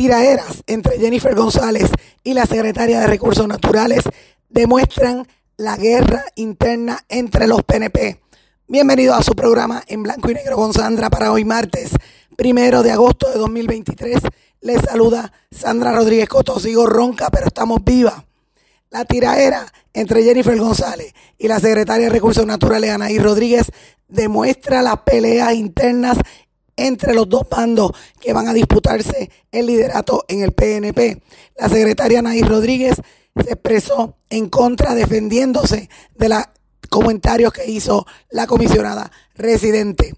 Tiraeras entre Jennifer González y la secretaria de Recursos Naturales demuestran la guerra interna entre los PNP. Bienvenido a su programa en blanco y negro con Sandra para hoy martes, primero de agosto de 2023. Les saluda Sandra Rodríguez Coto. Sigo ronca, pero estamos vivas. La tiraera entre Jennifer González y la secretaria de Recursos Naturales, Anaí Rodríguez, demuestra las peleas internas entre los dos bandos que van a disputarse el liderato en el PNP. La secretaria Anaí Rodríguez se expresó en contra, defendiéndose de los comentarios que hizo la comisionada residente.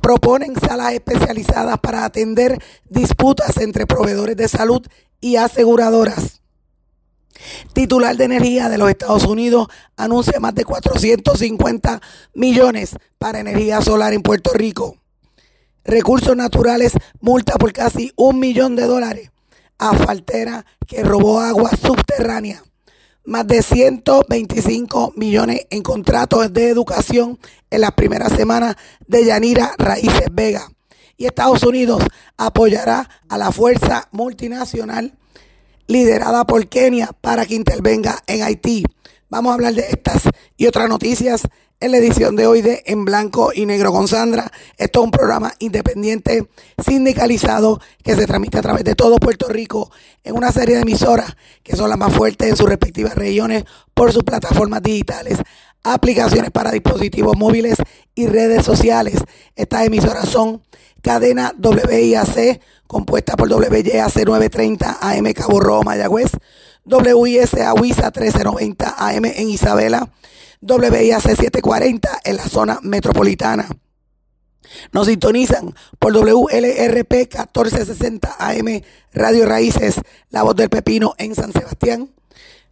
Proponen salas especializadas para atender disputas entre proveedores de salud y aseguradoras. Titular de Energía de los Estados Unidos anuncia más de 450 millones para energía solar en Puerto Rico. Recursos Naturales multa por casi un millón de dólares a Faltera que robó agua subterránea. Más de 125 millones en contratos de educación en las primeras semanas de Yanira Raíces Vega. Y Estados Unidos apoyará a la fuerza multinacional liderada por Kenia para que intervenga en Haití. Vamos a hablar de estas y otras noticias en la edición de hoy de En Blanco y Negro con Sandra. Esto es un programa independiente, sindicalizado, que se transmite a través de todo Puerto Rico en una serie de emisoras que son las más fuertes en sus respectivas regiones por sus plataformas digitales, aplicaciones para dispositivos móviles y redes sociales. Estas emisoras son cadena WIAC, compuesta por WYAC 930 AM Cabo Rojo, Mayagüez, WISA WISA 1390 AM en Isabela, WIAC 740 en la zona metropolitana. Nos sintonizan por WLRP 1460 AM Radio Raíces, La Voz del Pepino en San Sebastián,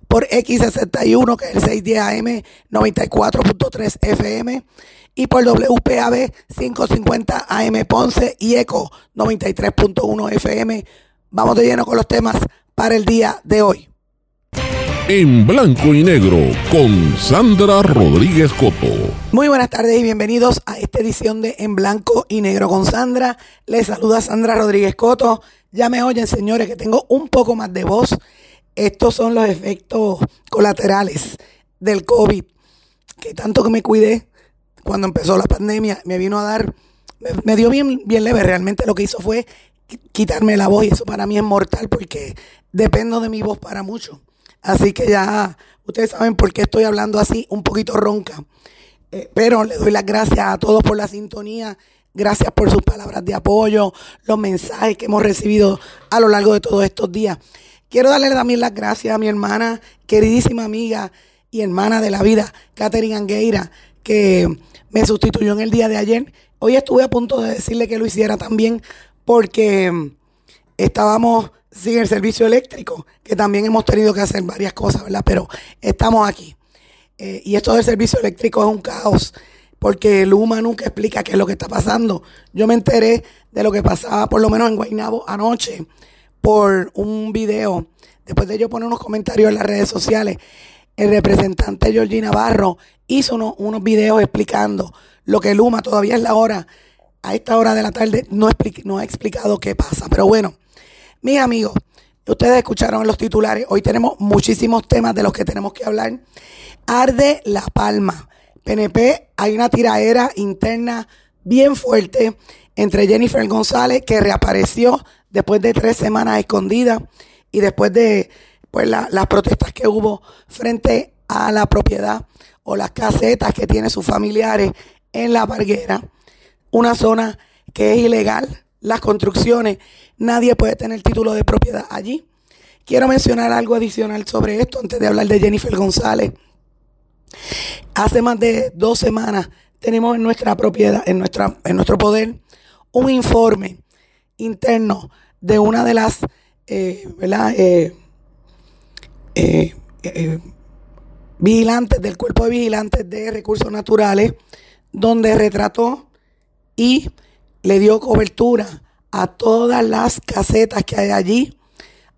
por X61 que es el 610 AM 94.3 FM y por WPAB 550 AM Ponce y ECO 93.1 FM. Vamos de lleno con los temas para el día de hoy. En blanco y negro con Sandra Rodríguez Coto. Muy buenas tardes y bienvenidos a esta edición de En blanco y negro con Sandra. Les saluda Sandra Rodríguez Coto. Ya me oyen, señores, que tengo un poco más de voz. Estos son los efectos colaterales del COVID. Que tanto que me cuidé cuando empezó la pandemia, me vino a dar, me, dio bien, bien leve. Realmente lo que hizo fue quitarme la voz y eso para mí es mortal porque dependo de mi voz para mucho. Así que ya ustedes saben por qué estoy hablando así, un poquito ronca. Eh, pero le doy las gracias a todos por la sintonía. Gracias por sus palabras de apoyo, los mensajes que hemos recibido a lo largo de todos estos días. Quiero darle también las gracias a mi hermana, queridísima amiga y hermana de la vida, Catherine Angueira, que me sustituyó en el día de ayer. Hoy estuve a punto de decirle que lo hiciera también porque mm, estábamos sin el servicio eléctrico, que también hemos tenido que hacer varias cosas, ¿verdad? Pero estamos aquí. Eh, y esto del servicio eléctrico es un caos, porque Luma nunca explica qué es lo que está pasando. Yo me enteré de lo que pasaba, por lo menos en Guaynabo anoche, por un video. Después de yo poner unos comentarios en las redes sociales, el representante Georgina Navarro hizo unos, videos explicando lo que Luma todavía es la hora, a esta hora de la tarde, no, no ha explicado qué pasa. Pero bueno, mis amigos, ustedes escucharon los titulares, hoy tenemos muchísimos temas de los que tenemos que hablar. Arde La Palma. PNP, hay una tiraera interna bien fuerte entre Jennifer González, que reapareció después de tres semanas escondida y después de pues, las protestas que hubo frente a la propiedad o las casetas que tienen sus familiares en la Parguera, una zona que es ilegal, las construcciones, nadie puede tener título de propiedad allí. Quiero mencionar algo adicional sobre esto antes de hablar de Jennifer González. Hace más de dos semanas tenemos en nuestra propiedad, en, nuestra, en nuestro poder, un informe interno de una de las eh, ¿verdad? Eh, vigilantes del cuerpo de vigilantes de recursos naturales, donde retrató y le dio cobertura a todas las casetas que hay allí.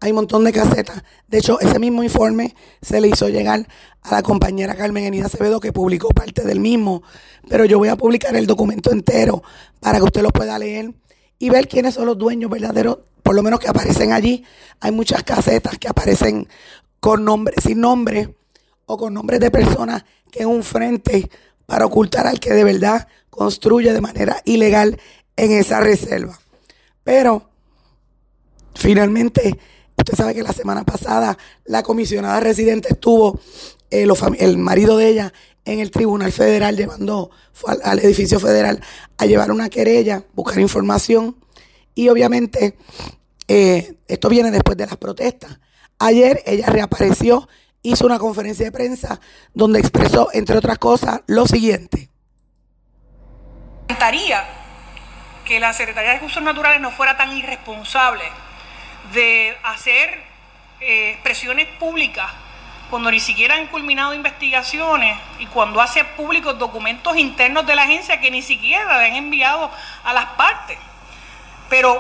Hay un montón de casetas. De hecho, ese mismo informe se le hizo llegar a la compañera Carmen Enida Acevedo, que publicó parte del mismo. Pero yo voy a publicar el documento entero para que usted lo pueda leer y ver quiénes son los dueños verdaderos, por lo menos que aparecen allí. Hay muchas casetas que aparecen con nombre, sin nombre o con nombres de personas que en un frente para ocultar al que de verdad construye de manera ilegal en esa reserva. Pero finalmente, usted sabe que la semana pasada la comisionada residente estuvo, eh, el marido de ella, en el Tribunal Federal llevando al, al, edificio federal a llevar una querella, buscar información y obviamente eh, esto viene después de las protestas. Ayer ella reapareció, hizo una conferencia de prensa donde expresó, entre otras cosas, lo siguiente. que la Secretaría de Recursos Naturales no fuera tan irresponsable de hacer eh, expresiones públicas cuando ni siquiera han culminado investigaciones y cuando hace públicos documentos internos de la agencia que ni siquiera le han enviado a las partes. Pero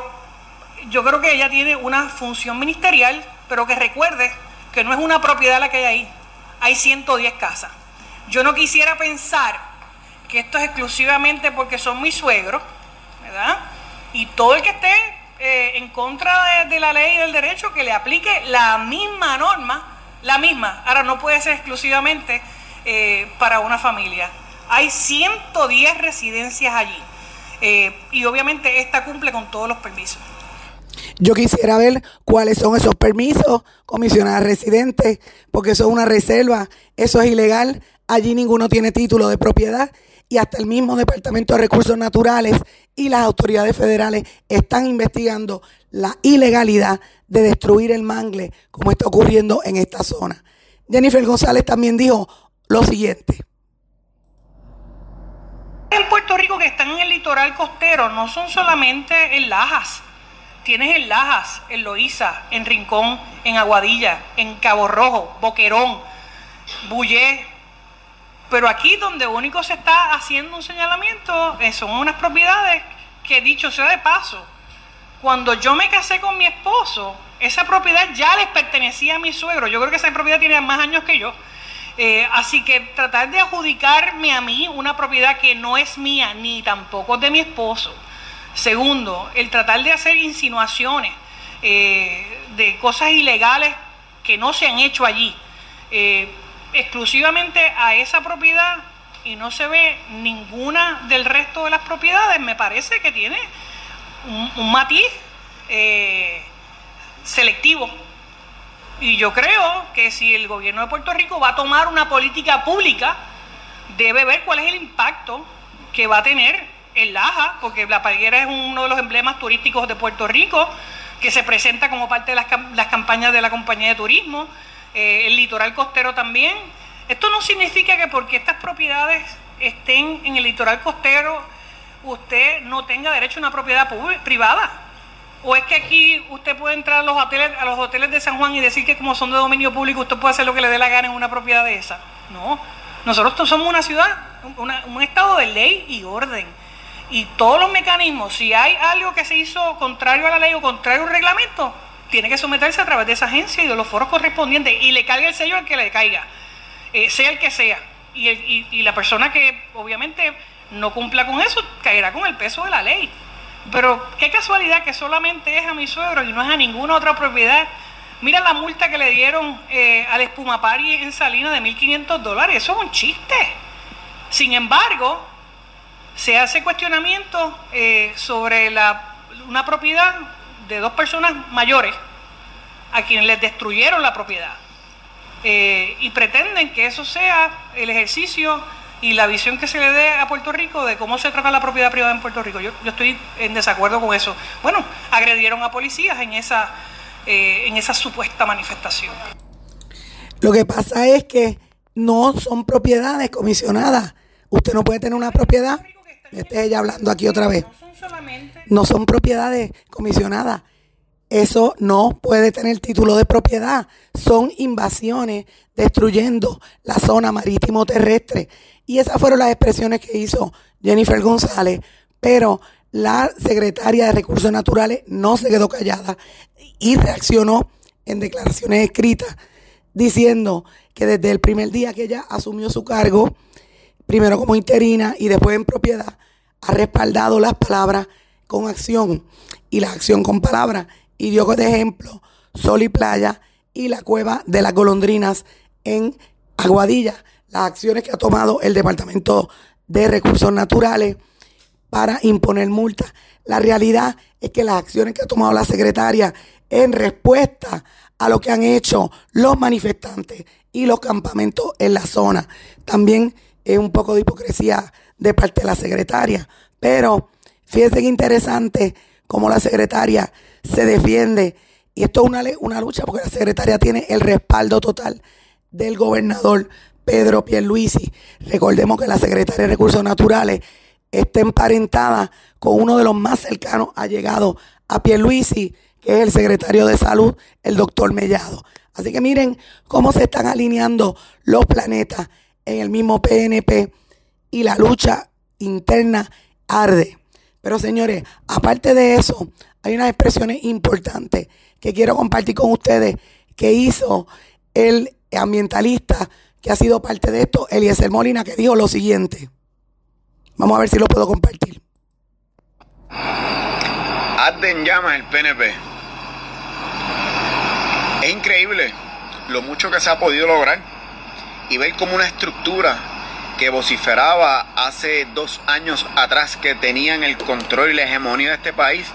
yo creo que ella tiene una función ministerial, pero que recuerde que no es una propiedad la que hay ahí, hay 110 casas. Yo no quisiera pensar que esto es exclusivamente porque son mis suegros, ¿verdad? Y todo el que esté eh, en contra de, la ley y del derecho, que le aplique la misma norma la misma. Ahora no puede ser exclusivamente eh, para una familia. Hay 110 residencias allí eh, y obviamente esta cumple con todos los permisos. Yo quisiera ver cuáles son esos permisos, comisionada residente, porque eso es una reserva, eso es ilegal, allí ninguno tiene título de propiedad y hasta el mismo Departamento de Recursos Naturales y las autoridades federales están investigando la ilegalidad de destruir el mangle como está ocurriendo en esta zona. Jennifer González también dijo lo siguiente. En Puerto Rico que están en el litoral costero no son solamente en Lajas. Tienes en Lajas, en Loíza, en Rincón, en Aguadilla, en Cabo Rojo, Boquerón, Bullé, pero aquí donde único se está haciendo un señalamiento eh, son unas propiedades que dicho sea de paso, cuando yo me casé con mi esposo, esa propiedad ya les pertenecía a mi suegro. Yo creo que esa propiedad tiene más años que yo. Eh, así que tratar de adjudicarme a mí una propiedad que no es mía ni tampoco de mi esposo. Segundo, el tratar de hacer insinuaciones eh, de cosas ilegales que no se han hecho allí exclusivamente a esa propiedad y no se ve ninguna del resto de las propiedades, me parece que tiene un, matiz eh, selectivo. Y yo creo que si el gobierno de Puerto Rico va a tomar una política pública, debe ver cuál es el impacto que va a tener en Laja, porque la palguera es uno de los emblemas turísticos de Puerto Rico, que se presenta como parte de las, las campañas de la compañía de turismo. Eh, el litoral costero también. Esto no significa que porque estas propiedades estén en el litoral costero, usted no tenga derecho a una propiedad privada. ¿O es que aquí usted puede entrar a los, hoteles, a los hoteles de San Juan y decir que como son de dominio público usted puede hacer lo que le dé la gana en una propiedad de esa? No, nosotros somos una ciudad, un estado de ley y orden. Y todos los mecanismos, si hay algo que se hizo contrario a la ley o contrario al reglamento, tiene que someterse a través de esa agencia y de los foros correspondientes y le caiga el sello al que le caiga, eh, sea el que sea. Y, la persona que obviamente no cumpla con eso caerá con el peso de la ley. Pero qué casualidad que solamente es a mi suegro y no es a ninguna otra propiedad. Mira la multa que le dieron eh, al Espumapari en Salina de 1.500 dólares. Eso es un chiste. Sin embargo, se hace cuestionamiento eh, sobre la, una propiedad de dos personas mayores a quienes les destruyeron la propiedad. Eh, y pretenden que eso sea el ejercicio y la visión que se le dé a Puerto Rico de cómo se trata la propiedad privada en Puerto Rico. Yo, estoy en desacuerdo con eso. Bueno, agredieron a policías en esa, eh, en esa supuesta manifestación. Lo que pasa es que no son propiedades comisionadas. Usted no puede tener una propiedad. Esté ella hablando aquí otra vez. No son propiedades comisionadas. eso no puede tener título de propiedad. Son invasiones destruyendo la zona marítimo terrestre. Y esas fueron las expresiones que hizo Jennifer González. Pero la secretaria de Recursos Naturales no se quedó callada y reaccionó en declaraciones escritas diciendo que desde el primer día que ella asumió su cargo, primero como interina y después en propiedad, ha respaldado las palabras con acción y la acción con palabras y dio de ejemplo Sol y Playa y la cueva de las golondrinas en Aguadilla, las acciones que ha tomado el Departamento de Recursos Naturales para imponer multas. La realidad es que las acciones que ha tomado la secretaria en respuesta a lo que han hecho los manifestantes y los campamentos en la zona. También es un poco de hipocresía de parte de la secretaria, pero fíjense que interesante cómo la secretaria se defiende. Y esto es una, una lucha porque la secretaria tiene el respaldo total del gobernador Pedro Pierluisi. Recordemos que la secretaria de Recursos Naturales está emparentada con uno de los más cercanos allegados a Pierluisi, que es el secretario de Salud, el doctor Mellado. Así que miren cómo se están alineando los planetas en el mismo PNP y la lucha interna arde. Pero señores, aparte de eso, hay unas expresiones importantes que quiero compartir con ustedes que hizo el ambientalista que ha sido parte de esto, Eliezer Molina, que dijo lo siguiente. Vamos a ver si lo puedo compartir. Arde en llamas el PNP. Es increíble lo mucho que se ha podido lograr y ver como una estructura que vociferaba hace dos años atrás que tenían el control y la hegemonía de este país,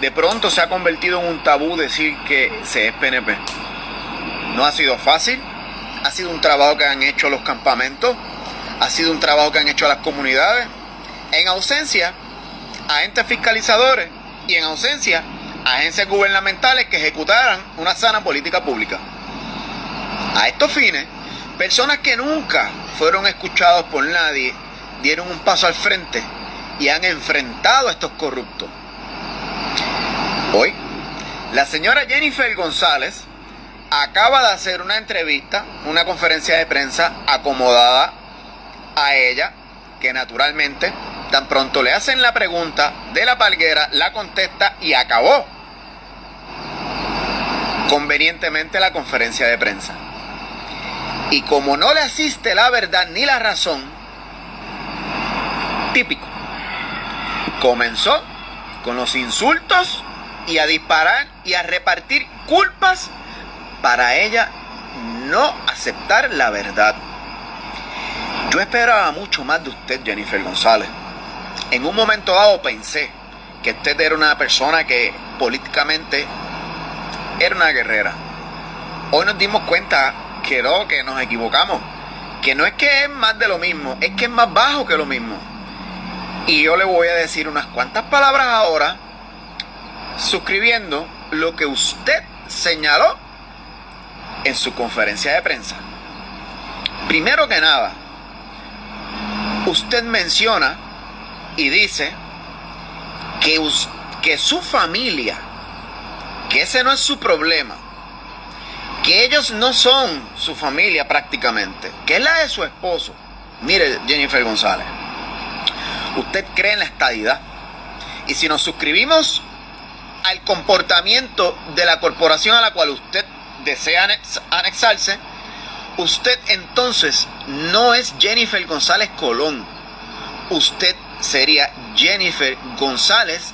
de pronto se ha convertido en un tabú decir que se es PNP. No ha sido fácil, ha sido un trabajo que han hecho los campamentos, ha sido un trabajo que han hecho las comunidades, en ausencia a entes fiscalizadores y en ausencia a agencias gubernamentales que ejecutaran una sana política pública. A estos fines, personas que nunca fueron escuchados por nadie dieron un paso al frente y han enfrentado a estos corruptos. Hoy, la señora Jennifer González acaba de hacer una entrevista, una conferencia de prensa acomodada a ella, que naturalmente, tan pronto le hacen la pregunta de la palguera, la contesta y acabó convenientemente la conferencia de prensa. Y como no le asiste la verdad ni la razón, típico, comenzó con los insultos y a disparar y a repartir culpas para ella no aceptar la verdad. Yo esperaba mucho más de usted, Jennifer González. En un momento dado pensé que usted era una persona que políticamente era una guerrera. Hoy nos dimos cuenta que no, que nos equivocamos. Que no es que es más de lo mismo, es que es más bajo que lo mismo. Y yo le voy a decir unas cuantas palabras ahora, suscribiendo lo que usted señaló en su conferencia de prensa. Primero que nada, usted menciona y dice que, que su familia, que ese no es su problema, que ellos no son su familia prácticamente, que es la de su esposo. Mire, Jennifer González, usted cree en la estadidad. Y si nos suscribimos al comportamiento de la corporación a la cual usted desea anexarse, usted entonces no es Jennifer González Colón. Usted sería Jennifer González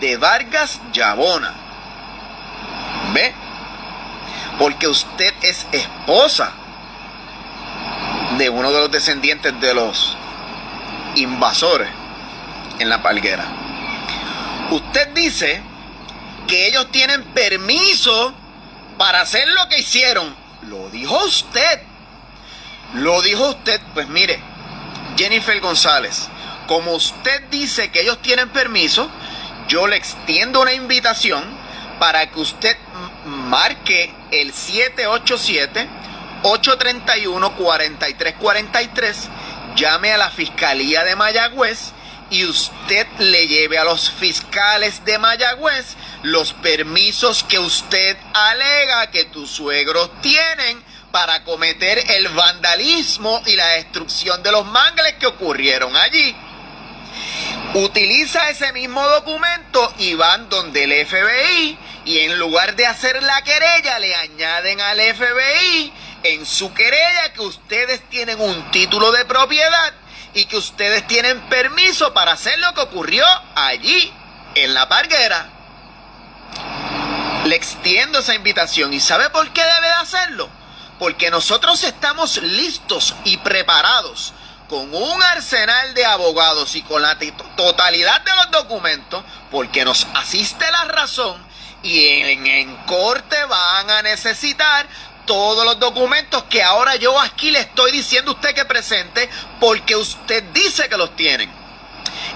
de Vargas Yabona. ¿Ve? Porque usted es esposa de uno de los descendientes de los invasores en la palguera. Usted dice que ellos tienen permiso para hacer lo que hicieron. Lo dijo usted. Lo dijo usted. Pues mire, Jennifer González, como usted dice que ellos tienen permiso, yo le extiendo una invitación para que usted marque el 787-831-4343, llame a la Fiscalía de Mayagüez y usted le lleve a los fiscales de Mayagüez los permisos que usted alega que tus suegros tienen para cometer el vandalismo y la destrucción de los mangles que ocurrieron allí. Utiliza ese mismo documento y van donde el FBI y en lugar de hacer la querella le añaden al FBI en su querella que ustedes tienen un título de propiedad y que ustedes tienen permiso para hacer lo que ocurrió allí en la parguera. Le extiendo esa invitación y ¿sabe por qué debe de hacerlo? Porque nosotros estamos listos y preparados con un arsenal de abogados y con la totalidad de los documentos, porque nos asiste la razón y en, en corte van a necesitar todos los documentos que ahora yo aquí le estoy diciendo a usted que presente porque usted dice que los tienen.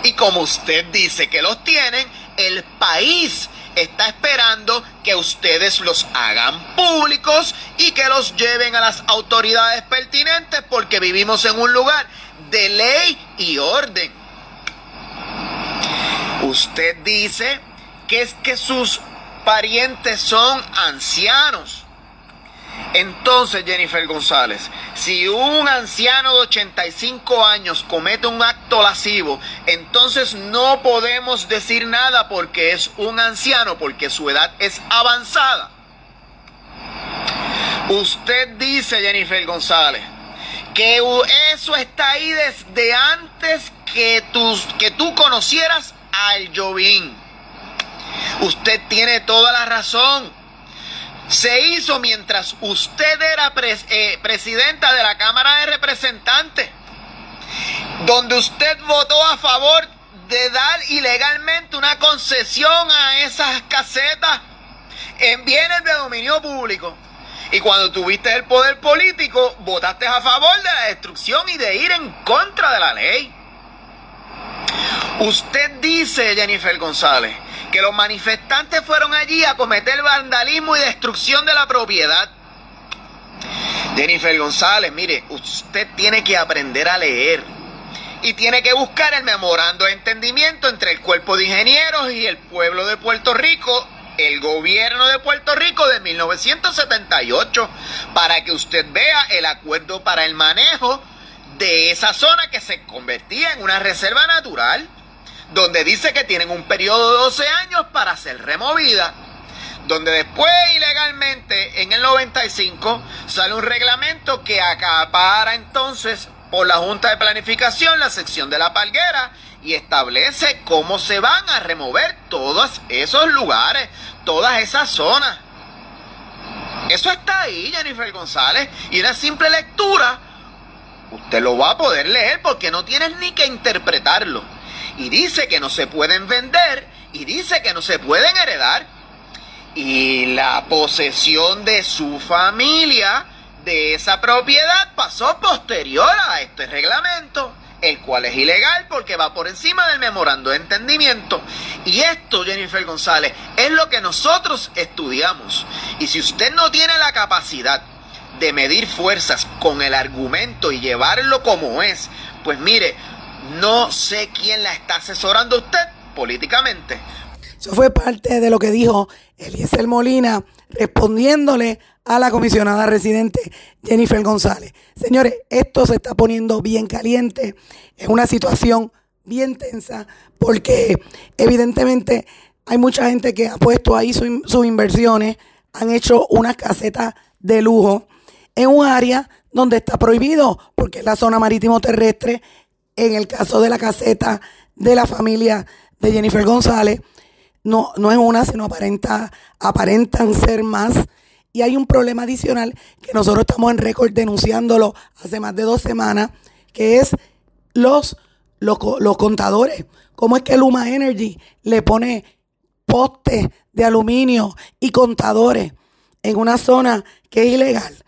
Y como usted dice que los tienen, el país está esperando que ustedes los hagan públicos y que los lleven a las autoridades pertinentes porque vivimos en un lugar de ley y orden. Usted dice que es que sus parientes son ancianos. Entonces, Jennifer González, si un anciano de 85 años comete un acto lascivo, entonces no podemos decir nada porque es un anciano, porque su edad es avanzada. Usted dice, Jennifer González, que eso está ahí desde antes que tú, que tú conocieras al Jovín. Usted tiene toda la razón se hizo mientras usted era eh, presidenta de la Cámara de Representantes, donde usted votó a favor de dar ilegalmente una concesión a esas casetas en bienes de dominio público. Y cuando tuviste el poder político, votaste a favor de la destrucción y de ir en contra de la ley. Usted dice, Jennifer González, que los manifestantes fueron allí a cometer vandalismo y destrucción de la propiedad. Jennifer González, mire, usted tiene que aprender a leer y tiene que buscar el memorando de entendimiento entre el cuerpo de ingenieros y el pueblo de Puerto Rico, el gobierno de Puerto Rico de 1978, para que usted vea el acuerdo para el manejo de esa zona que se convertía en una reserva natural donde dice que tienen un periodo de 12 años para ser removida, donde después ilegalmente en el 95 sale un reglamento que acapara entonces por la Junta de Planificación la sección de la palguera y establece cómo se van a remover todos esos lugares, todas esas zonas. Eso está ahí, Jennifer González, y una simple lectura, usted lo va a poder leer porque no tienes ni que interpretarlo y dice que no se pueden vender y dice que no se pueden heredar. Y la posesión de su familia de esa propiedad pasó posterior a este reglamento, el cual es ilegal porque va por encima del memorando de entendimiento. Y esto, Jennifer González, es lo que nosotros estudiamos. Y si usted no tiene la capacidad de medir fuerzas con el argumento y llevarlo como es, pues mire, no sé quién la está asesorando usted políticamente. Eso fue parte de lo que dijo Eliezer Molina respondiéndole a la comisionada residente Jennifer González. Señores, esto se está poniendo bien caliente, es una situación bien tensa porque evidentemente hay mucha gente que ha puesto ahí sus inversiones, han hecho unas casetas de lujo en un área donde está prohibido porque es la zona marítimo terrestre en el caso de la caseta de la familia de Jennifer González, no, no es una, sino aparenta, aparentan ser más. Y hay un problema adicional que nosotros estamos en récord denunciándolo hace más de dos semanas, que es los, los, los contadores. ¿Cómo es que Luma Energy le pone postes de aluminio y contadores en una zona que es ilegal?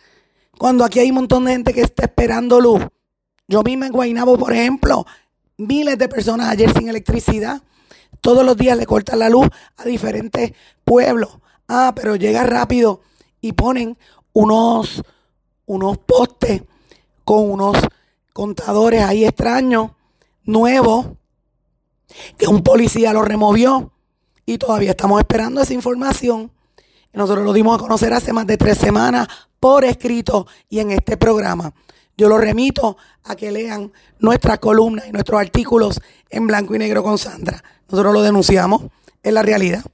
Cuando aquí hay un montón de gente que está esperando luz yo misma en Guaynabo, por ejemplo, miles de personas ayer sin electricidad. Todos los días le cortan la luz a diferentes pueblos. Ah, pero llega rápido y ponen unos, unos postes con unos contadores ahí extraños, nuevos, que un policía lo removió y todavía estamos esperando esa información. Nosotros lo dimos a conocer hace más de tres semanas por escrito y en este programa. Yo lo remito a que lean nuestras columnas y nuestros artículos en blanco y negro con Sandra. Nosotros lo denunciamos, en la realidad.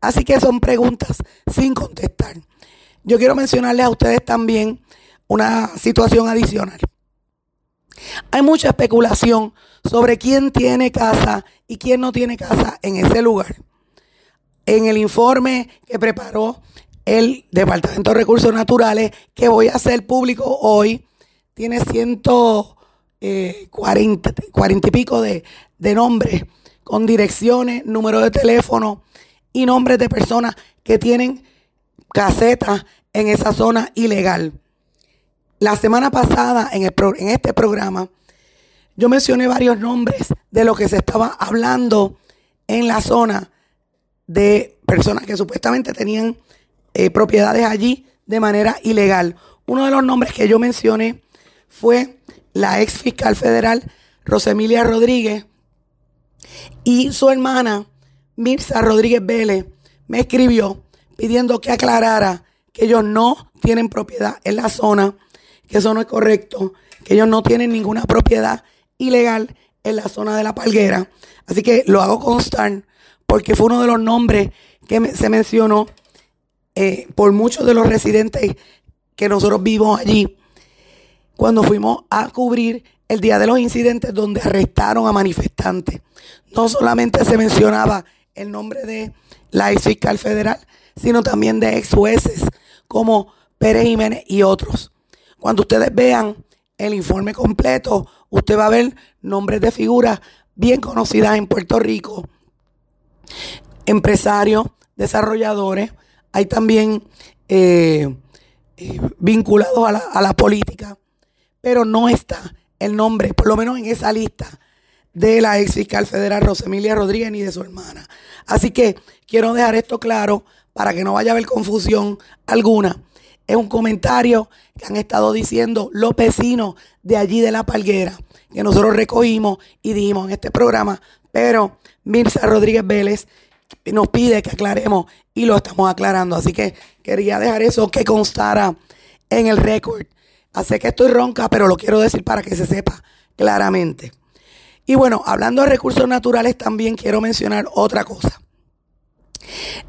Así que son preguntas sin contestar. Yo quiero mencionarles a ustedes también una situación adicional. Hay mucha especulación sobre quién tiene casa y quién no tiene casa en ese lugar. En el informe que preparó el Departamento de Recursos Naturales, que voy a hacer público hoy, tiene 140 40, y pico de, de nombres con direcciones, número de teléfono y nombres de personas que tienen casetas en esa zona ilegal. La semana pasada en, en este programa yo mencioné varios nombres de lo que se estaba hablando en la zona de personas que supuestamente tenían eh, propiedades allí de manera ilegal. Uno de los nombres que yo mencioné fue la ex fiscal federal Rosemilia Rodríguez y su hermana Mirza Rodríguez Vélez me escribió pidiendo que aclarara que ellos no tienen propiedad en la zona, que eso no es correcto, que ellos no tienen ninguna propiedad ilegal en la zona de la palguera. Así que lo hago constar porque fue uno de los nombres que se mencionó eh, por muchos de los residentes que nosotros vivimos allí cuando fuimos a cubrir el día de los incidentes donde arrestaron a manifestantes. No solamente se mencionaba el nombre de la ex fiscal federal, sino también de ex jueces como Pérez Jiménez y otros. Cuando ustedes vean el informe completo, usted va a ver nombres de figuras bien conocidas en Puerto Rico, empresarios, desarrolladores, hay también eh, eh, vinculados a la, a la política, pero no está el nombre, por lo menos en esa lista, de la ex fiscal federal Rosemilia Rodríguez ni de su hermana. Así que quiero dejar esto claro para que no vaya a haber confusión alguna. Es un comentario que han estado diciendo los vecinos de allí de la Palguera, que nosotros recogimos y dijimos en este programa, pero Mirza Rodríguez Vélez nos pide que aclaremos y lo estamos aclarando. Así que quería dejar eso que constara en el récord. Así que estoy ronca, pero lo quiero decir para que se sepa claramente. Y bueno, hablando de recursos naturales, también quiero mencionar otra cosa.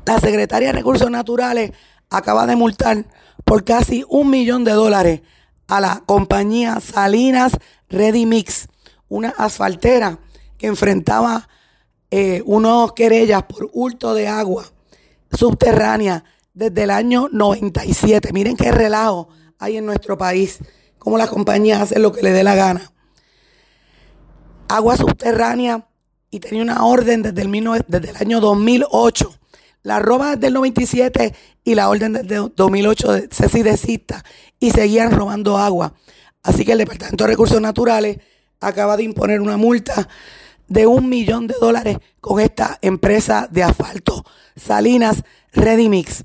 La secretaria de Recursos Naturales acaba de multar por casi un millón de dólares a la compañía Salinas Ready Mix, una asfaltera que enfrentaba eh, unos querellas por hurto de agua subterránea desde el año 97. Miren qué relajo hay en nuestro país, cómo las compañías hacen lo que le dé la gana. Agua subterránea y tenía una orden desde el, desde el año 2008 la roba desde el 97 y la orden desde 2008 de Ceci desista y seguían robando agua. Así que el Departamento de Recursos Naturales acaba de imponer una multa de un millón de dólares con esta empresa de asfalto, Salinas Redimix.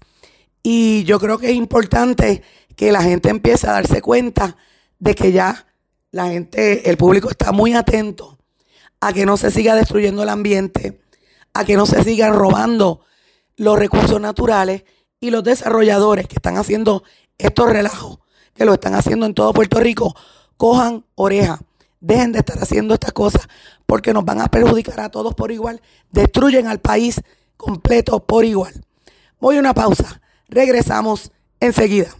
Y yo creo que es importante que la gente empiece a darse cuenta de que ya la gente, el público está muy atento a que no se siga destruyendo el ambiente, a que no se sigan robando los recursos naturales y los desarrolladores que están haciendo estos relajos, que lo están haciendo en todo Puerto Rico, cojan oreja. Dejen de estar haciendo estas cosas porque nos van a perjudicar a todos por igual. Destruyen al país completo por igual. Voy a una pausa. Regresamos enseguida.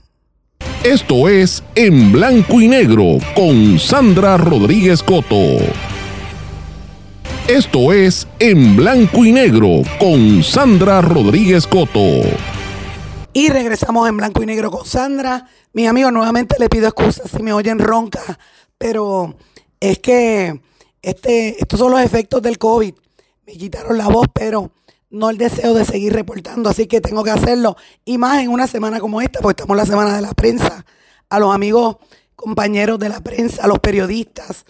Esto es En Blanco y Negro con Sandra Rodríguez Coto. Esto es En Blanco y Negro con Sandra Rodríguez Coto. Y regresamos en Blanco y Negro con Sandra. Mis amigos, nuevamente le pido excusas si me oyen ronca, pero es que este, estos son los efectos del COVID. Me quitaron la voz, pero no el deseo de seguir reportando, así que tengo que hacerlo. Y más en una semana como esta, porque estamos en la semana de la prensa. A los amigos, compañeros de la prensa, a los periodistas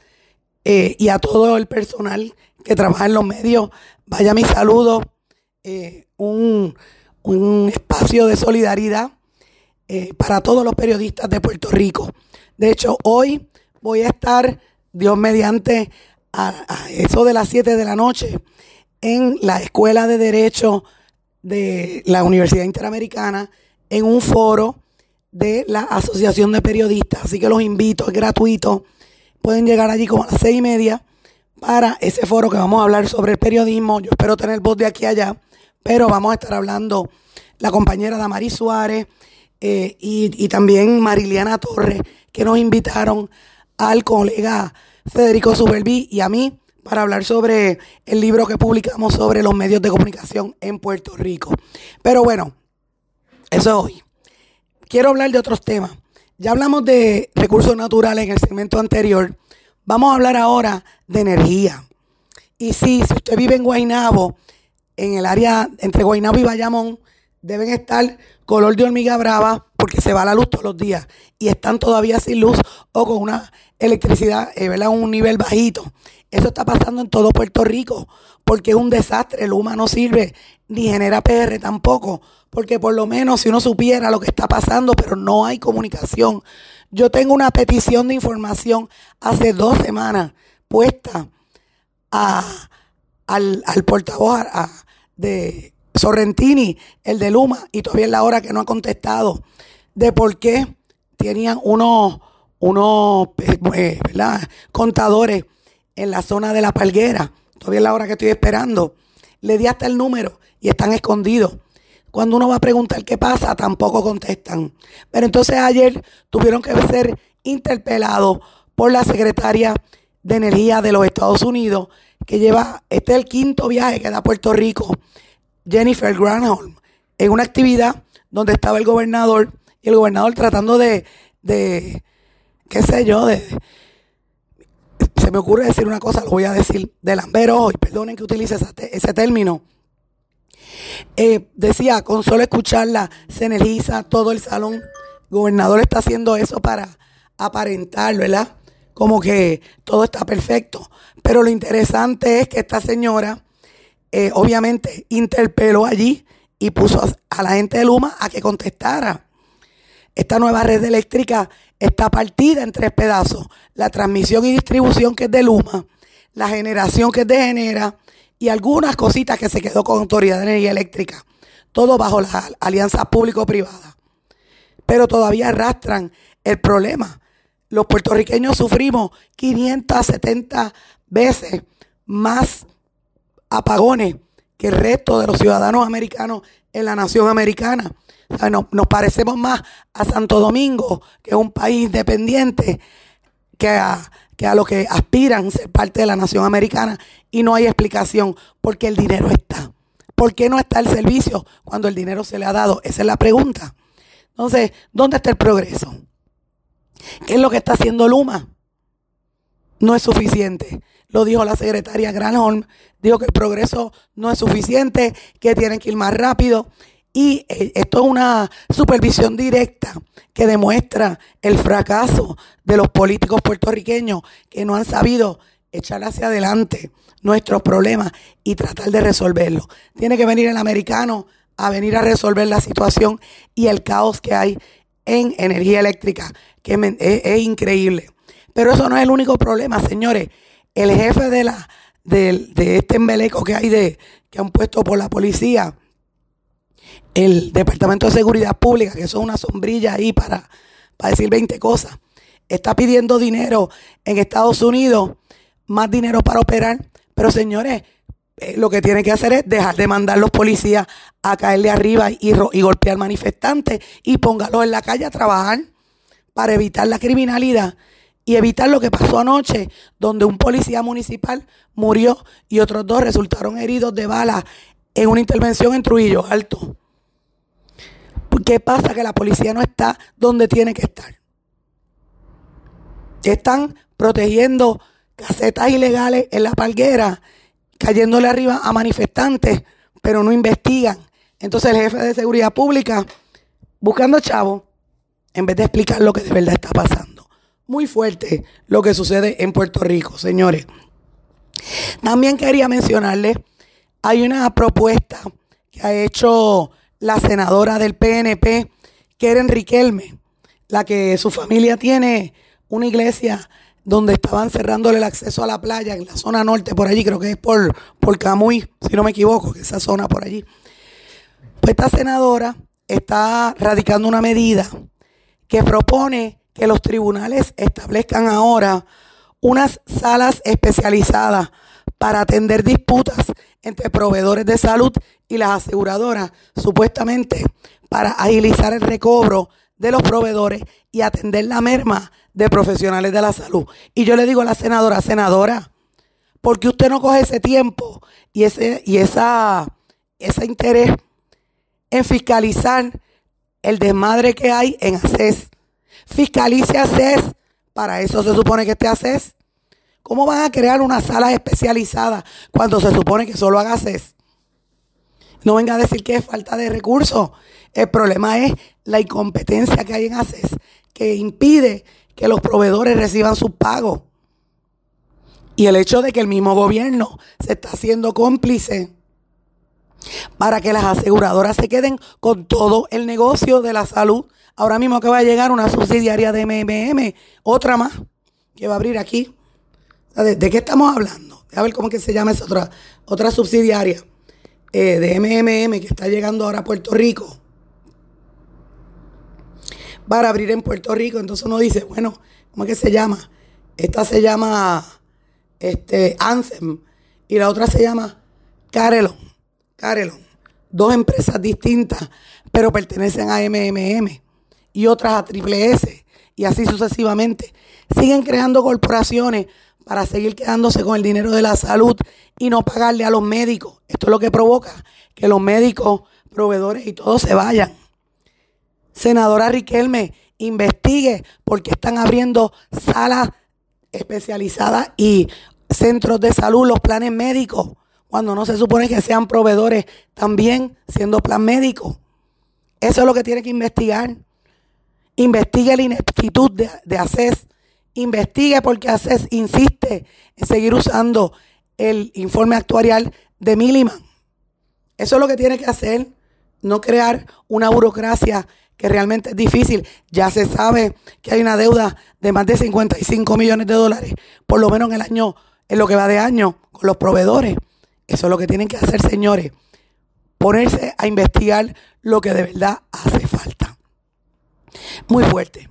eh, y a todo el personal que trabaja en los medios, vaya mi saludo, eh, un, espacio de solidaridad eh, para todos los periodistas de Puerto Rico. De hecho, hoy voy a estar, Dios mediante, a, eso de las 7 de la noche, en la Escuela de Derecho de la Universidad Interamericana en un foro de la Asociación de Periodistas. Así que los invito, es gratuito. Pueden llegar allí como a las seis y media para ese foro que vamos a hablar sobre el periodismo. Yo espero tener voz de aquí a allá, pero vamos a estar hablando la compañera Damaris Suárez eh, y, y también Mariliana Torres, que nos invitaron al colega Federico Superví y a mí para hablar sobre el libro que publicamos sobre los medios de comunicación en Puerto Rico. Pero bueno, eso es hoy. Quiero hablar de otros temas. Ya hablamos de recursos naturales en el segmento anterior. Vamos a hablar ahora de energía. Y si usted vive en Guaynabo, en el área entre Guaynabo y Bayamón, deben estar color de hormiga brava porque se va la luz todos los días y están todavía sin luz o con una electricidad eh, ¿verdad? un nivel bajito. Eso está pasando en todo Puerto Rico porque es un desastre. Luma no sirve ni genera PR tampoco porque por lo menos si uno supiera lo que está pasando, pero no hay comunicación. Yo tengo una petición de información hace dos semanas puesta a, al, al portavoz de Sorrentini, el de Luma, y todavía es la hora que no ha contestado de por qué tenían unos, unos eh, contadores en la zona de la palguera. Todavía es la hora que estoy esperando. Le di hasta el número y están escondidos. Cuando uno va a preguntar qué pasa, tampoco contestan. Pero entonces ayer tuvieron que ser interpelados por la secretaria de Energía de los Estados Unidos, que lleva, este es el quinto viaje que da a Puerto Rico Jennifer Granholm en una actividad donde estaba el gobernador y el gobernador tratando de, de qué sé yo, de, se me ocurre decir una cosa, lo voy a decir, de lambero y perdonen que utilice ese, término. Eh, decía, con solo escucharla se energiza todo el salón. El gobernador está haciendo eso para aparentar, ¿verdad? Como que todo está perfecto. Pero lo interesante es que esta señora eh, obviamente interpeló allí y puso a, la gente de Luma a que contestara. Esta nueva red eléctrica está partida en tres pedazos. La transmisión y distribución que es de Luma, la generación que es de Genera y algunas cositas que se quedó con Autoridad de Energía Eléctrica. Todo bajo la alianza público-privada. Pero todavía arrastran el problema. Los puertorriqueños sufrimos 570 veces más apagones que el resto de los ciudadanos americanos en la nación americana. Nos, parecemos más a Santo Domingo, que es un país independiente, que a, que a lo que aspiran ser parte de la nación americana. Y no hay explicación, porque el dinero está. ¿Por qué no está el servicio cuando el dinero se le ha dado? Esa es la pregunta. Entonces, ¿dónde está el progreso? ¿Qué es lo que está haciendo Luma? No es suficiente lo dijo la secretaria Granholm, dijo que el progreso no es suficiente, que tienen que ir más rápido. Y eh, esto es una supervisión directa que demuestra el fracaso de los políticos puertorriqueños que no han sabido echar hacia adelante nuestros problemas y tratar de resolverlos. Tiene que venir el americano a venir a resolver la situación y el caos que hay en energía eléctrica, que es, es increíble. Pero eso no es el único problema, señores el jefe de la de, este embeleco que hay de que han puesto por la policía, el Departamento de Seguridad Pública, que son una sombrilla ahí para, para decir 20 cosas, está pidiendo dinero en Estados Unidos, más dinero para operar, pero señores, eh, lo que tiene que hacer es dejar de mandar los policías a caerle arriba y, y golpear manifestantes y póngalos en la calle a trabajar para evitar la criminalidad y evitar lo que pasó anoche, donde un policía municipal murió y otros dos resultaron heridos de bala en una intervención en Trujillo Alto. ¿Qué pasa? Que la policía no está donde tiene que estar. Están protegiendo casetas ilegales en la palguera, cayéndole arriba a manifestantes, pero no investigan. Entonces el jefe de seguridad pública, buscando chavo, en vez de explicar lo que de verdad está pasando muy fuerte lo que sucede en Puerto Rico, señores. También quería mencionarles, hay una propuesta que ha hecho la senadora del PNP, Keren Riquelme, la que su familia tiene una iglesia donde estaban cerrándole el acceso a la playa en la zona norte, por allí, creo que es por, por Camuy, si no me equivoco, que esa zona por allí. Pues esta senadora está radicando una medida que propone que los tribunales establezcan ahora unas salas especializadas para atender disputas entre proveedores de salud y las aseguradoras, supuestamente para agilizar el recobro de los proveedores y atender la merma de profesionales de la salud. Y yo le digo a la senadora, senadora, ¿por qué usted no coge ese tiempo y ese, y esa, ese interés en fiscalizar el desmadre que hay en ACES? Fiscalice ACES, para eso se supone que esté ACES. ¿Cómo van a crear una sala especializada cuando se supone que solo haga ACES? No venga a decir que es falta de recursos. El problema es la incompetencia que hay en ACES, que impide que los proveedores reciban sus pagos. Y el hecho de que el mismo gobierno se está haciendo cómplice para que las aseguradoras se queden con todo el negocio de la salud. Ahora mismo que va a llegar una subsidiaria de MMM, otra más, que va a abrir aquí. ¿De, qué estamos hablando? A ver cómo que se llama esa otra, otra subsidiaria eh, de MMM que está llegando ahora a Puerto Rico para abrir en Puerto Rico. Entonces uno dice, bueno, ¿cómo es que se llama? Esta se llama este, Anthem y la otra se llama Carelon. Carelon. Dos empresas distintas, pero pertenecen a MMM y otras a Triple S y así sucesivamente. Siguen creando corporaciones para seguir quedándose con el dinero de la salud y no pagarle a los médicos. Esto es lo que provoca que los médicos, proveedores y todos se vayan. Senadora Riquelme, investigue por qué están abriendo salas especializadas y centros de salud, los planes médicos, cuando no se supone que sean proveedores también siendo plan médico. Eso es lo que tiene que investigar. Investigue la ineptitud de, de ACES. Investigue porque ACES insiste en seguir usando el informe actuarial de Milliman. Eso es lo que tiene que hacer, no crear una burocracia que realmente es difícil. Ya se sabe que hay una deuda de más de 55 millones de dólares, por lo menos en el año, en lo que va de año, con los proveedores. Eso es lo que tienen que hacer, señores. Ponerse a investigar lo que de verdad hace falta. Muy fuerte.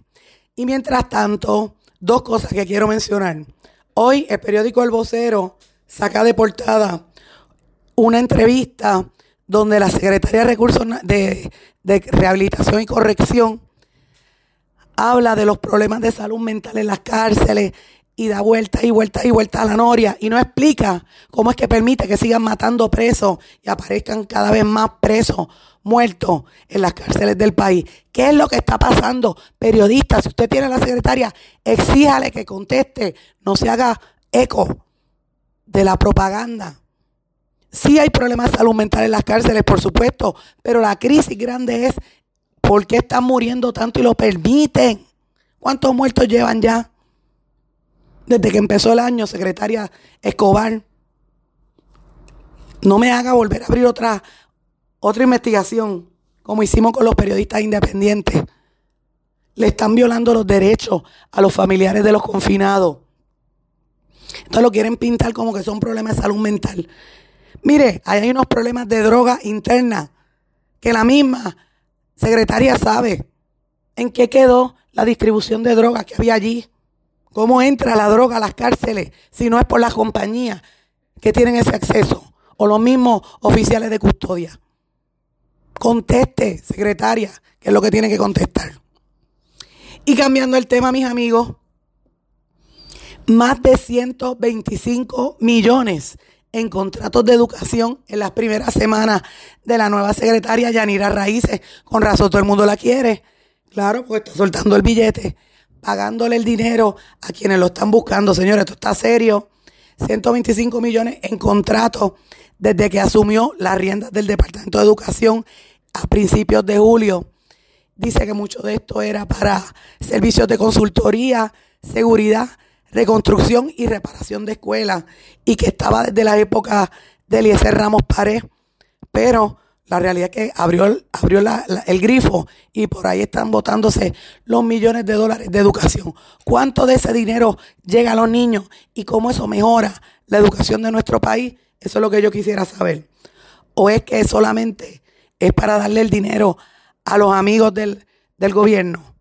Y mientras tanto, dos cosas que quiero mencionar. Hoy el periódico El Vocero saca de portada una entrevista donde la Secretaría de Recursos de, Rehabilitación y Corrección habla de los problemas de salud mental en las cárceles y da vuelta y vuelta y vuelta a la noria y no explica cómo es que permite que sigan matando presos y aparezcan cada vez más presos muertos en las cárceles del país. ¿Qué es lo que está pasando? Periodistas, si usted tiene a la secretaria, exíjale que conteste, no se haga eco de la propaganda. Sí hay problemas de salud mental en las cárceles, por supuesto, pero la crisis grande es por qué están muriendo tanto y lo permiten. ¿Cuántos muertos llevan ya? Desde que empezó el año, secretaria Escobar. No me haga volver a abrir otra, otra investigación, como hicimos con los periodistas independientes. Le están violando los derechos a los familiares de los confinados. Entonces lo quieren pintar como que son problemas de salud mental. Mire, hay unos problemas de droga interna que la misma secretaria sabe en qué quedó la distribución de droga que había allí. ¿Cómo entra la droga a las cárceles si no es por las compañías que tienen ese acceso? O los mismos oficiales de custodia. Conteste, secretaria, que es lo que tiene que contestar. Y cambiando el tema, mis amigos, más de 125 millones en contratos de educación en las primeras semanas de la nueva secretaria Yanira Raíces. Con razón todo el mundo la quiere. Claro, porque está soltando el billete, pagándole el dinero a quienes lo están buscando. Señores, esto está serio. 125 millones en contratos desde que asumió las riendas del Departamento de Educación a principios de julio. Dice que mucho de esto era para servicios de consultoría, seguridad reconstrucción y reparación de escuelas y que estaba desde la época de Eliezer Ramos Pared, pero la realidad es que abrió, abrió el grifo y por ahí están botándose los millones de dólares de educación. ¿Cuánto de ese dinero llega a los niños y cómo eso mejora la educación de nuestro país? Eso es lo que yo quisiera saber. ¿O es que solamente es para darle el dinero a los amigos del, del gobierno.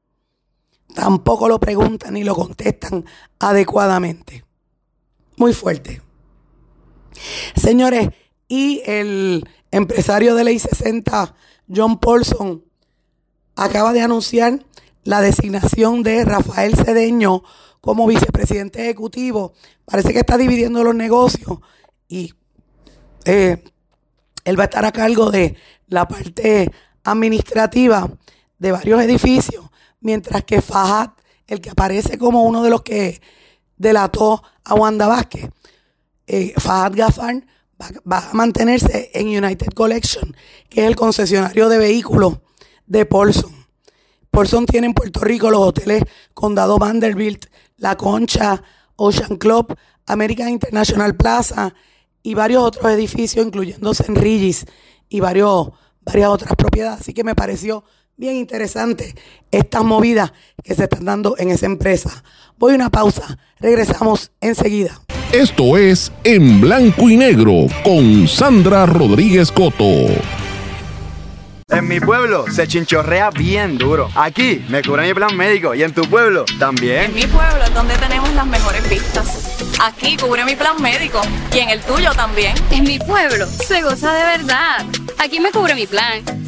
Tampoco lo preguntan ni lo contestan adecuadamente. Muy fuerte. Señores, y el empresario de Ley 60, John Paulson, acaba de anunciar la designación de Rafael Cedeño como vicepresidente ejecutivo. Parece que está dividiendo los negocios y eh, él va a estar a cargo de la parte administrativa de varios edificios, mientras que Fajad, el que aparece como uno de los que delató a Wanda Vázquez, eh, Gafar va, a mantenerse en United Collection, que es el concesionario de vehículos de Paulson. Paulson tiene en Puerto Rico los hoteles Condado Vanderbilt, La Concha, Ocean Club, American International Plaza y varios otros edificios, incluyendo St. Regis y varios, varias otras propiedades. Así que me pareció bien interesante estas movidas que se están dando en esa empresa. Voy a una pausa, regresamos enseguida. Esto es En Blanco y Negro con Sandra Rodríguez Coto. En mi pueblo se chinchorrea bien duro. Aquí me cubre mi plan médico y en tu pueblo también. En mi pueblo es donde tenemos las mejores vistas. Aquí cubre mi plan médico y en el tuyo también. En mi pueblo se goza de verdad. Aquí me cubre mi plan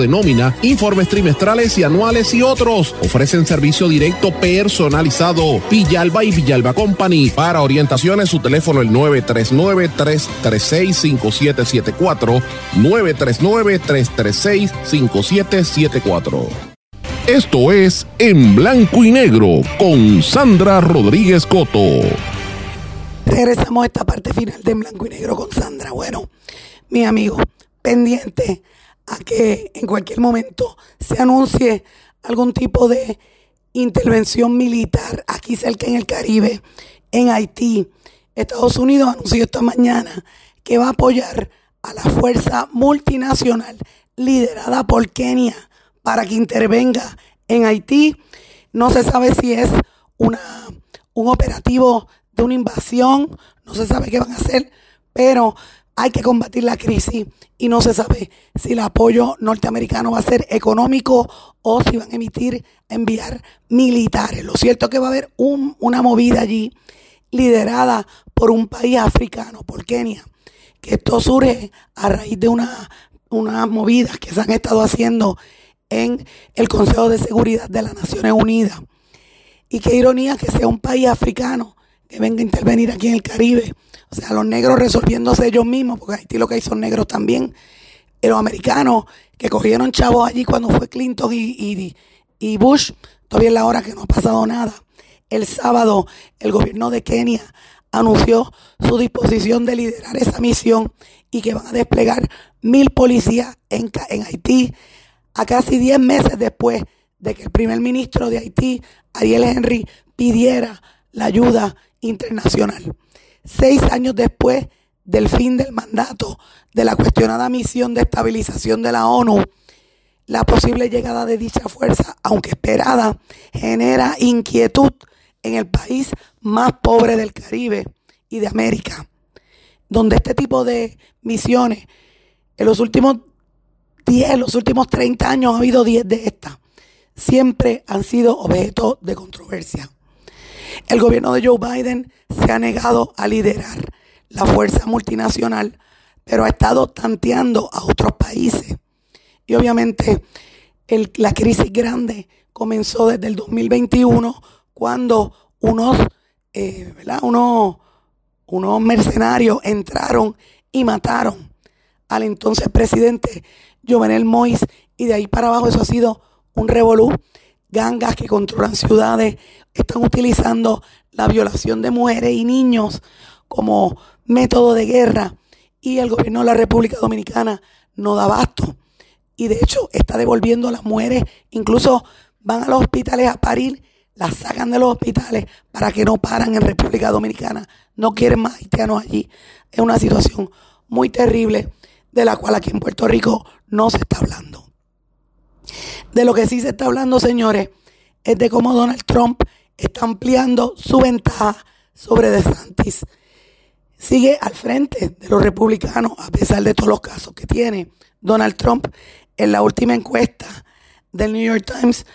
de nómina, informes trimestrales y anuales y otros. Ofrecen servicio directo personalizado. Villalba y Villalba Company. Para orientaciones, su teléfono el 939-336-5774. 939-336-5774. Esto es En Blanco y Negro con Sandra Rodríguez Coto. Regresamos a esta parte final de En Blanco y Negro con Sandra. Bueno, mi amigo, pendiente a que en cualquier momento se anuncie algún tipo de intervención militar aquí cerca en el Caribe, en Haití. Estados Unidos anunció esta mañana que va a apoyar a la fuerza multinacional liderada por Kenia para que intervenga en Haití. No se sabe si es una, un operativo de una invasión, no se sabe qué van a hacer, pero hay que combatir la crisis y no se sabe si el apoyo norteamericano va a ser económico o si van a emitir, enviar militares. Lo cierto es que va a haber una movida allí liderada por un país africano, por Kenia, que esto surge a raíz de una, unas movidas que se han estado haciendo en el Consejo de Seguridad de las Naciones Unidas. Y qué ironía que sea un país africano que venga a intervenir aquí en el Caribe o sea, los negros resolviéndose ellos mismos, porque Haití lo que hay son negros también. Y los americanos que cogieron chavos allí cuando fue Clinton y, y Bush, todavía es la hora que no ha pasado nada. El sábado, el gobierno de Kenia anunció su disposición de liderar esa misión y que van a desplegar mil policías en, en Haití a casi 10 meses después de que el primer ministro de Haití, Ariel Henry, pidiera la ayuda internacional seis años después del fin del mandato de la cuestionada misión de estabilización de la ONU, la posible llegada de dicha fuerza, aunque esperada, genera inquietud en el país más pobre del Caribe y de América, donde este tipo de misiones, en los últimos 10, los últimos 30 años ha habido 10 de estas, siempre han sido objeto de controversia. El gobierno de Joe Biden se ha negado a liderar la fuerza multinacional, pero ha estado tanteando a otros países. Y obviamente la crisis grande comenzó desde el 2021 cuando unos, eh, unos, unos mercenarios entraron y mataron al entonces presidente Jovenel Moïse y de ahí para abajo eso ha sido un revolú gangas que controlan ciudades están utilizando la violación de mujeres y niños como método de guerra y el gobierno de la República Dominicana no da abasto. y de hecho está devolviendo las mujeres, incluso van a los hospitales a parir, las sacan de los hospitales para que no paran en República Dominicana, no quieren más haitianos allí. Es una situación muy terrible de la cual aquí en Puerto Rico no se está hablando. De lo que sí se está hablando, señores, es de cómo Donald Trump está ampliando su ventaja sobre DeSantis. Sigue al frente de los republicanos a pesar de todos los casos que tiene Donald Trump. En la última encuesta del New York Times,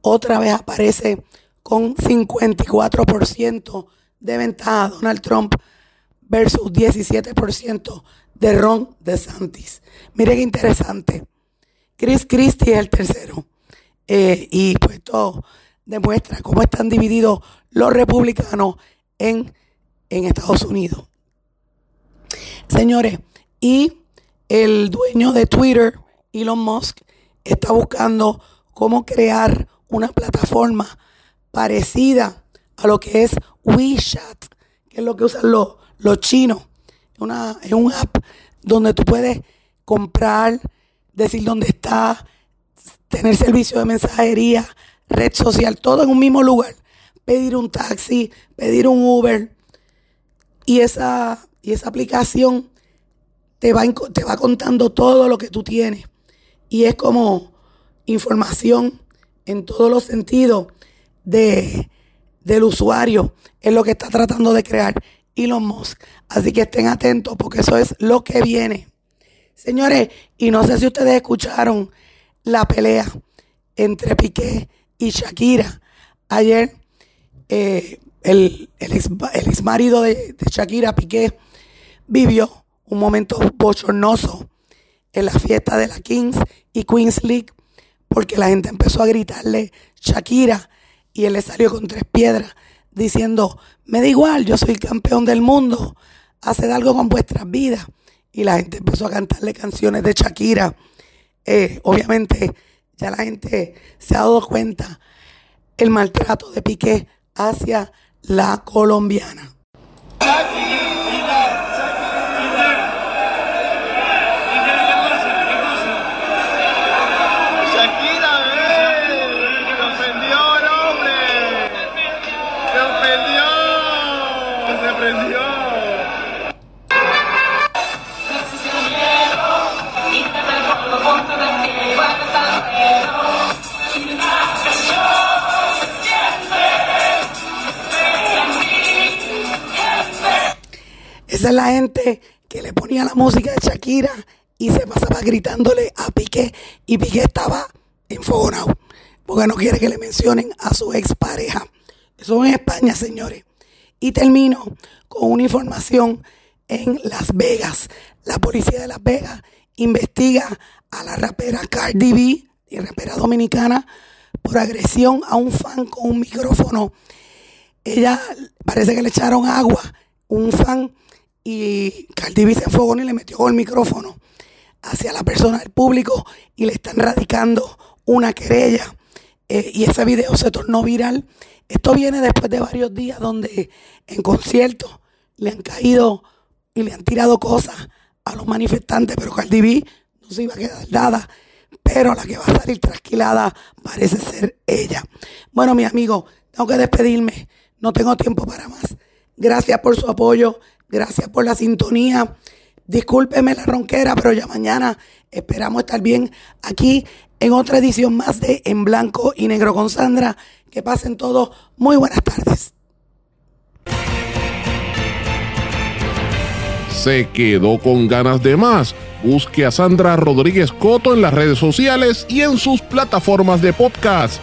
otra vez aparece con 54% de ventaja Donald Trump versus 17% de Ron DeSantis. Mire qué interesante. Chris Christie es el tercero. Eh, y pues esto demuestra cómo están divididos los republicanos en, en Estados Unidos. Señores, y el dueño de Twitter, Elon Musk, está buscando cómo crear una plataforma parecida a lo que es WeChat, que es lo que usan los, los chinos. Una, es un app donde tú puedes comprar, decir dónde está, tener servicio de mensajería, red social, todo en un mismo lugar. Pedir un taxi, pedir un Uber. Y esa, y esa aplicación te va, te va contando todo lo que tú tienes. Y es como información en todos los sentidos de, del usuario. Es lo que está tratando de crear Elon Musk. Así que estén atentos porque eso es lo que viene. Señores, y no sé si ustedes escucharon la pelea entre Piqué y Shakira. Ayer eh, el, el, ex, marido de, de Shakira, Piqué, vivió un momento bochornoso en la fiesta de la Kings y Queens League porque la gente empezó a gritarle Shakira y él le salió con tres piedras diciendo, me da igual, yo soy el campeón del mundo, haced algo con vuestras vidas. Y la gente empezó a cantarle canciones de Shakira. Eh, obviamente ya la gente se ha dado cuenta el maltrato de Piqué hacia la colombiana. Esa es la gente que le ponía la música de Shakira y se pasaba gritándole a Piqué y Piqué estaba enfogonado porque no quiere que le mencionen a su expareja. Eso en España, señores. Y termino con una información en Las Vegas. La policía de Las Vegas investiga a la rapera Cardi B, y rapera dominicana, por agresión a un fan con un micrófono. Ella parece que le echaron agua, un fan y Cardi se enfogó y le metió el micrófono hacia la persona del público y le están radicando una querella. Eh, y ese video se tornó viral. Esto viene después de varios días donde en conciertos le han caído y le han tirado cosas a los manifestantes, pero Cardi B no se iba a quedar dada. Pero la que va a salir trasquilada parece ser ella. Bueno, mi amigo, tengo que despedirme. No tengo tiempo para más. Gracias por su apoyo. Gracias por la sintonía. Discúlpeme la ronquera, pero ya mañana esperamos estar bien aquí en otra edición más de En Blanco y Negro con Sandra. Que pasen todos muy buenas tardes. ¿Se quedó con ganas de más? Busque a Sandra Rodríguez Coto en las redes sociales y en sus plataformas de podcast